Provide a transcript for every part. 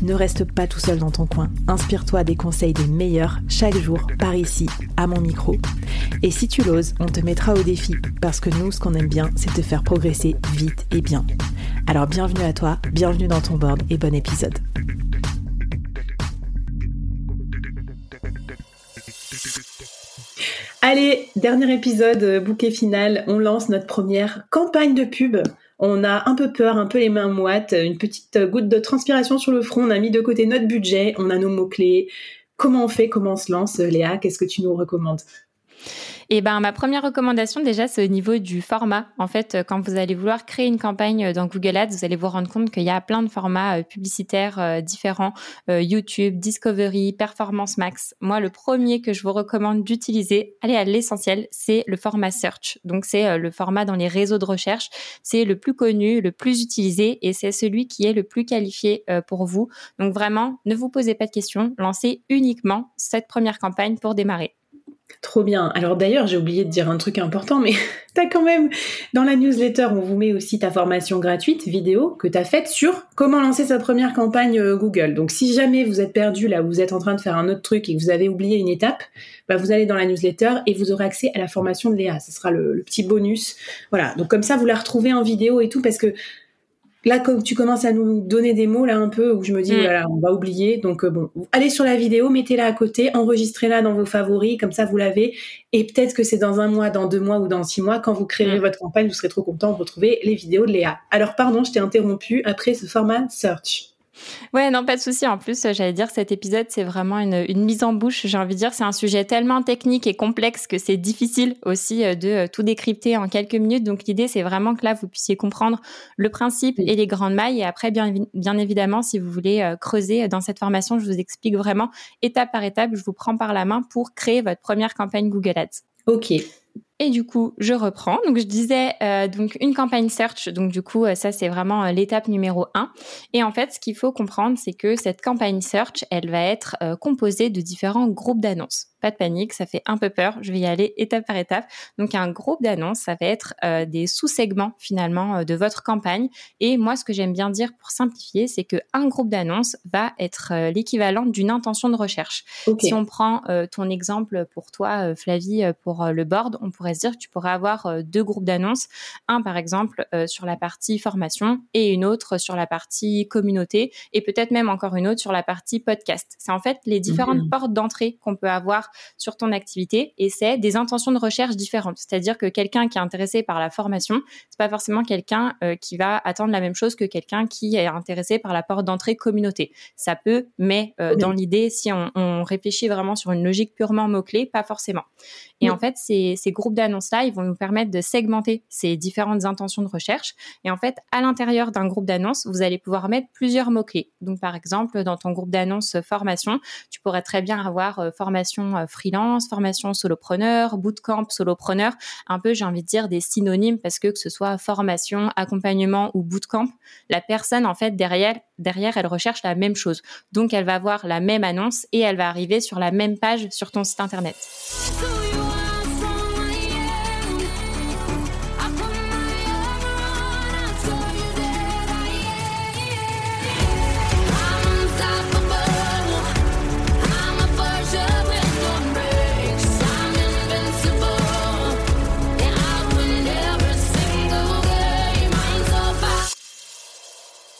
Ne reste pas tout seul dans ton coin. Inspire-toi des conseils des meilleurs chaque jour par ici, à mon micro. Et si tu l'oses, on te mettra au défi parce que nous, ce qu'on aime bien, c'est te faire progresser vite et bien. Alors bienvenue à toi, bienvenue dans ton board et bon épisode. Allez, dernier épisode, euh, bouquet final, on lance notre première campagne de pub. On a un peu peur, un peu les mains moites, une petite goutte de transpiration sur le front, on a mis de côté notre budget, on a nos mots-clés. Comment on fait, comment on se lance? Léa, qu'est-ce que tu nous recommandes? Et ben ma première recommandation déjà c'est au niveau du format. En fait, euh, quand vous allez vouloir créer une campagne euh, dans Google Ads, vous allez vous rendre compte qu'il y a plein de formats euh, publicitaires différents YouTube, Discovery, Performance Max. Moi, le premier que je vous recommande d'utiliser, allez à l'essentiel, c'est le format Search. Donc c'est le format dans les réseaux de recherche, c'est le plus connu, le plus utilisé et c'est celui qui est le plus qualifié pour vous. Donc vraiment, ne vous posez pas de questions, lancez uniquement cette première campagne pour démarrer. Trop bien. Alors d'ailleurs, j'ai oublié de dire un truc important, mais tu as quand même, dans la newsletter, on vous met aussi ta formation gratuite, vidéo, que tu faite sur comment lancer sa première campagne euh, Google. Donc si jamais vous êtes perdu là, vous êtes en train de faire un autre truc et que vous avez oublié une étape, bah, vous allez dans la newsletter et vous aurez accès à la formation de Léa. Ce sera le petit bonus. Voilà. Donc comme ça, vous la retrouvez en vidéo et tout, parce que là, comme tu commences à nous donner des mots là un peu où je me dis mm. voilà, on va oublier. Donc euh, bon, allez sur la vidéo, mettez-la à côté, enregistrez-la dans vos favoris, comme ça vous l'avez. Et peut-être que c'est dans un mois, dans deux mois ou dans six mois, quand vous créerez mm. votre campagne, vous serez trop content de retrouver les vidéos de Léa. Alors pardon, je t'ai interrompu après ce format search. Ouais, non, pas de souci. En plus, j'allais dire, cet épisode, c'est vraiment une, mise en bouche. J'ai envie de dire, c'est un sujet tellement technique et complexe que c'est difficile aussi euh, de euh, tout décrypter en quelques minutes. Donc, l'idée, c'est vraiment que là, vous puissiez comprendre le principe et les grandes mailles. Et après, bien, bien évidemment, si vous voulez euh, creuser dans cette formation, je vous explique vraiment étape par étape. Je vous prends par la main pour créer votre première campagne Google Ads. Ok. Et du coup, je reprends. Donc, je disais euh, donc une campagne search. Donc, du coup, euh, ça c'est vraiment euh, l'étape numéro un. Et en fait, ce qu'il faut comprendre, c'est que cette campagne search, elle va être composée de différents groupes d'annonces pas de panique, ça fait un peu peur. Je vais y aller étape par étape. Donc, un groupe d'annonces, ça va être euh, des sous-segments finalement euh, de votre campagne. Et moi, ce que j'aime bien dire pour simplifier, c'est que un groupe d'annonces va être euh, l'équivalent d'une intention de recherche. Si on prend ton exemple pour toi, Flavie, pour le board, on pourrait se dire que tu pourrais avoir deux groupes d'annonces. Un, par exemple, sur la partie formation et une autre sur la partie communauté et peut-être même encore une autre sur la partie podcast. C'est en fait les différentes mmh. portes d'entrée qu'on peut avoir sur ton activité et c'est des intentions de recherche différentes. C'est-à-dire que quelqu'un qui est intéressé par la formation, c'est pas forcément quelqu'un euh, qui va attendre la même chose que quelqu'un qui est intéressé par la porte d'entrée communauté. Ça peut, mais euh, dans l'idée, si on, on, réfléchit vraiment sur une logique purement mot-clé, pas forcément. Et en fait, ces, ces groupes d'annonces-là, ils vont nous permettre de segmenter ces différentes intentions de recherche. Et en fait, à l'intérieur d'un groupe d'annonces, vous allez pouvoir mettre plusieurs mots-clés. Donc, par exemple, dans ton groupe d'annonces formation, tu pourrais très bien avoir euh, formation euh, freelance, formation solopreneur, bootcamp solopreneur, un peu, j'ai envie de dire, des synonymes parce que que ce soit formation, accompagnement ou bootcamp, la personne, en fait, derrière, derrière, elle recherche la même chose. Donc, elle va voir la même annonce et elle va arriver sur la même page sur ton site internet.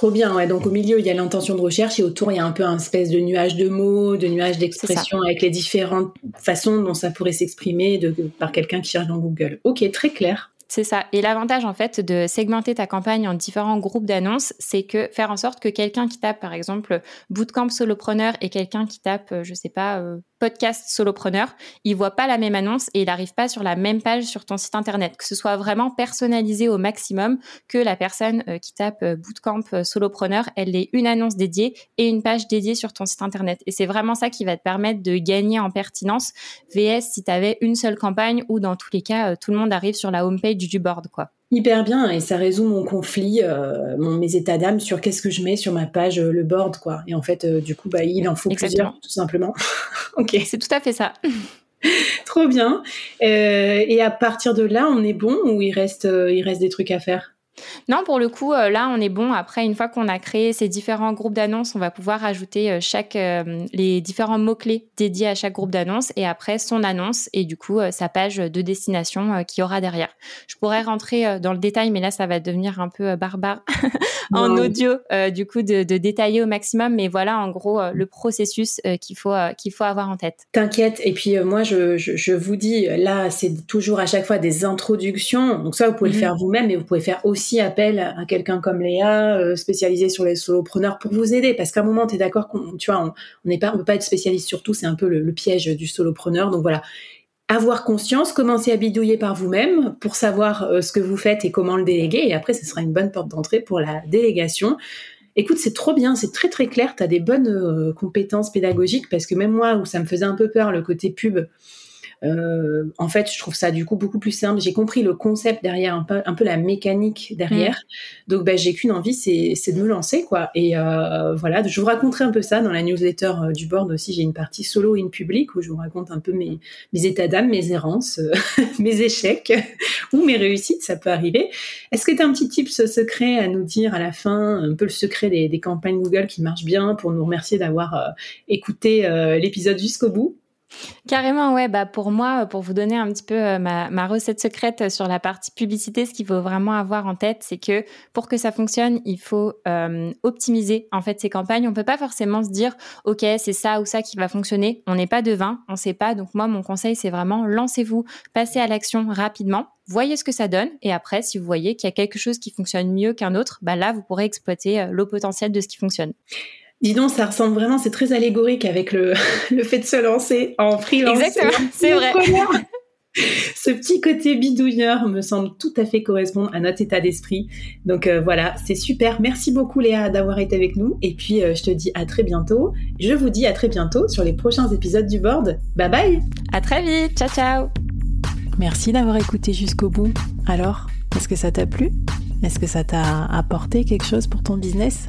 Trop bien, ouais. Donc au milieu, il y a l'intention de recherche et autour, il y a un peu un espèce de nuage de mots, de nuage d'expressions avec les différentes façons dont ça pourrait s'exprimer par quelqu'un qui cherche dans Google. Ok, très clair. C'est ça. Et l'avantage, en fait, de segmenter ta campagne en différents groupes d'annonces, c'est que faire en sorte que quelqu'un qui tape, par exemple, bootcamp solopreneur et quelqu'un qui tape, euh, je sais pas, euh, podcast solopreneur, il voit pas la même annonce et il n'arrive pas sur la même page sur ton site internet. Que ce soit vraiment personnalisé au maximum, que la personne euh, qui tape bootcamp solopreneur, elle ait une annonce dédiée et une page dédiée sur ton site internet. Et c'est vraiment ça qui va te permettre de gagner en pertinence. VS si tu avais une seule campagne ou dans tous les cas, tout le monde arrive sur la homepage du board, quoi. Hyper bien, et ça résout mon conflit, euh, mon, mes états d'âme sur qu'est-ce que je mets sur ma page, euh, le board, quoi. Et en fait, euh, du coup, bah, il en faut plusieurs, tout simplement. ok. C'est tout à fait ça. Trop bien. et à partir de là, on est bon ou il reste, il reste des trucs à faire? Non, pour le coup, euh, là, on est bon. Après, une fois qu'on a créé ces différents groupes d'annonces, on va pouvoir ajouter euh, chaque, euh, les différents mots-clés dédiés à chaque groupe d'annonces et après son annonce et du coup, sa page de destination qui aura derrière. Je pourrais rentrer dans le détail, mais là, ça va devenir un peu barbare en audio, du coup, de, détailler au maximum. Mais voilà, en gros, le processus qu'il faut, qu'il faut avoir en tête. T'inquiète. Et puis, moi, je, je, vous dis, là, c'est toujours à chaque fois des introductions. Donc, ça, vous pouvez le mhm. faire vous-même, mais vous pouvez faire aussi appel à quelqu'un comme Léa, euh, spécialisé sur les solopreneurs, pour vous aider. Parce qu'à un moment, tu es d'accord qu'on, tu vois, on n'est pas, on peut pas être spécialiste sur tout. C'est un peu le, piège du solopreneur. Donc voilà. Avoir conscience, commencer à bidouiller par vous-même pour savoir euh, ce que vous faites et comment le déléguer. Et après, ce sera une bonne porte d'entrée pour la délégation. Écoute, c'est trop bien, c'est très très clair, tu as des bonnes euh, compétences pédagogiques parce que même moi, où ça me faisait un peu peur le côté pub, euh, en fait, je trouve ça du coup beaucoup plus simple. J'ai compris le concept derrière, un peu, un peu la mécanique derrière. Mm. Donc, bah, j'ai qu'une envie, c'est de me lancer, quoi. Et euh, voilà, je vous raconterai un peu ça dans la newsletter euh, du board aussi. J'ai une partie solo in public où je vous raconte un peu mes, mes états d'âme, mes errances, mes échecs ou mes réussites, ça peut arriver. Est-ce que tu as un petit tips secret à nous dire à la fin, un peu le secret des, des campagnes Google qui marchent bien pour nous remercier d'avoir écouté l'épisode jusqu'au bout? Carrément, ouais. Bah pour moi, pour vous donner un petit peu euh, ma, recette secrète sur la partie publicité, ce qu'il faut vraiment avoir en tête, c'est que pour que ça fonctionne, il faut euh, optimiser en fait ces campagnes. On peut pas forcément se dire, ok, c'est ça ou ça qui va fonctionner. On n'est pas devin, on sait pas. Donc moi, mon conseil, c'est vraiment lancez-vous, passez à l'action rapidement voyez ce que ça donne et après si vous voyez qu'il y a quelque chose qui fonctionne mieux qu'un autre bah là vous pourrez exploiter euh, le potentiel de ce qui fonctionne Dis donc, ça ressemble vraiment, c'est très allégorique avec le, le fait de se lancer en freelance. Exactement, c'est vrai. Ce petit côté bidouilleur me semble tout à fait correspondre à notre état d'esprit. Donc euh, voilà, c'est super. Merci beaucoup Léa d'avoir été avec nous. Et puis euh, je te dis à très bientôt. Je vous dis à très bientôt sur les prochains épisodes du board. Bye bye. À très vite. Ciao ciao. Merci d'avoir écouté jusqu'au bout. Alors, est-ce que ça t'a plu? Est-ce que ça t'a apporté quelque chose pour ton business?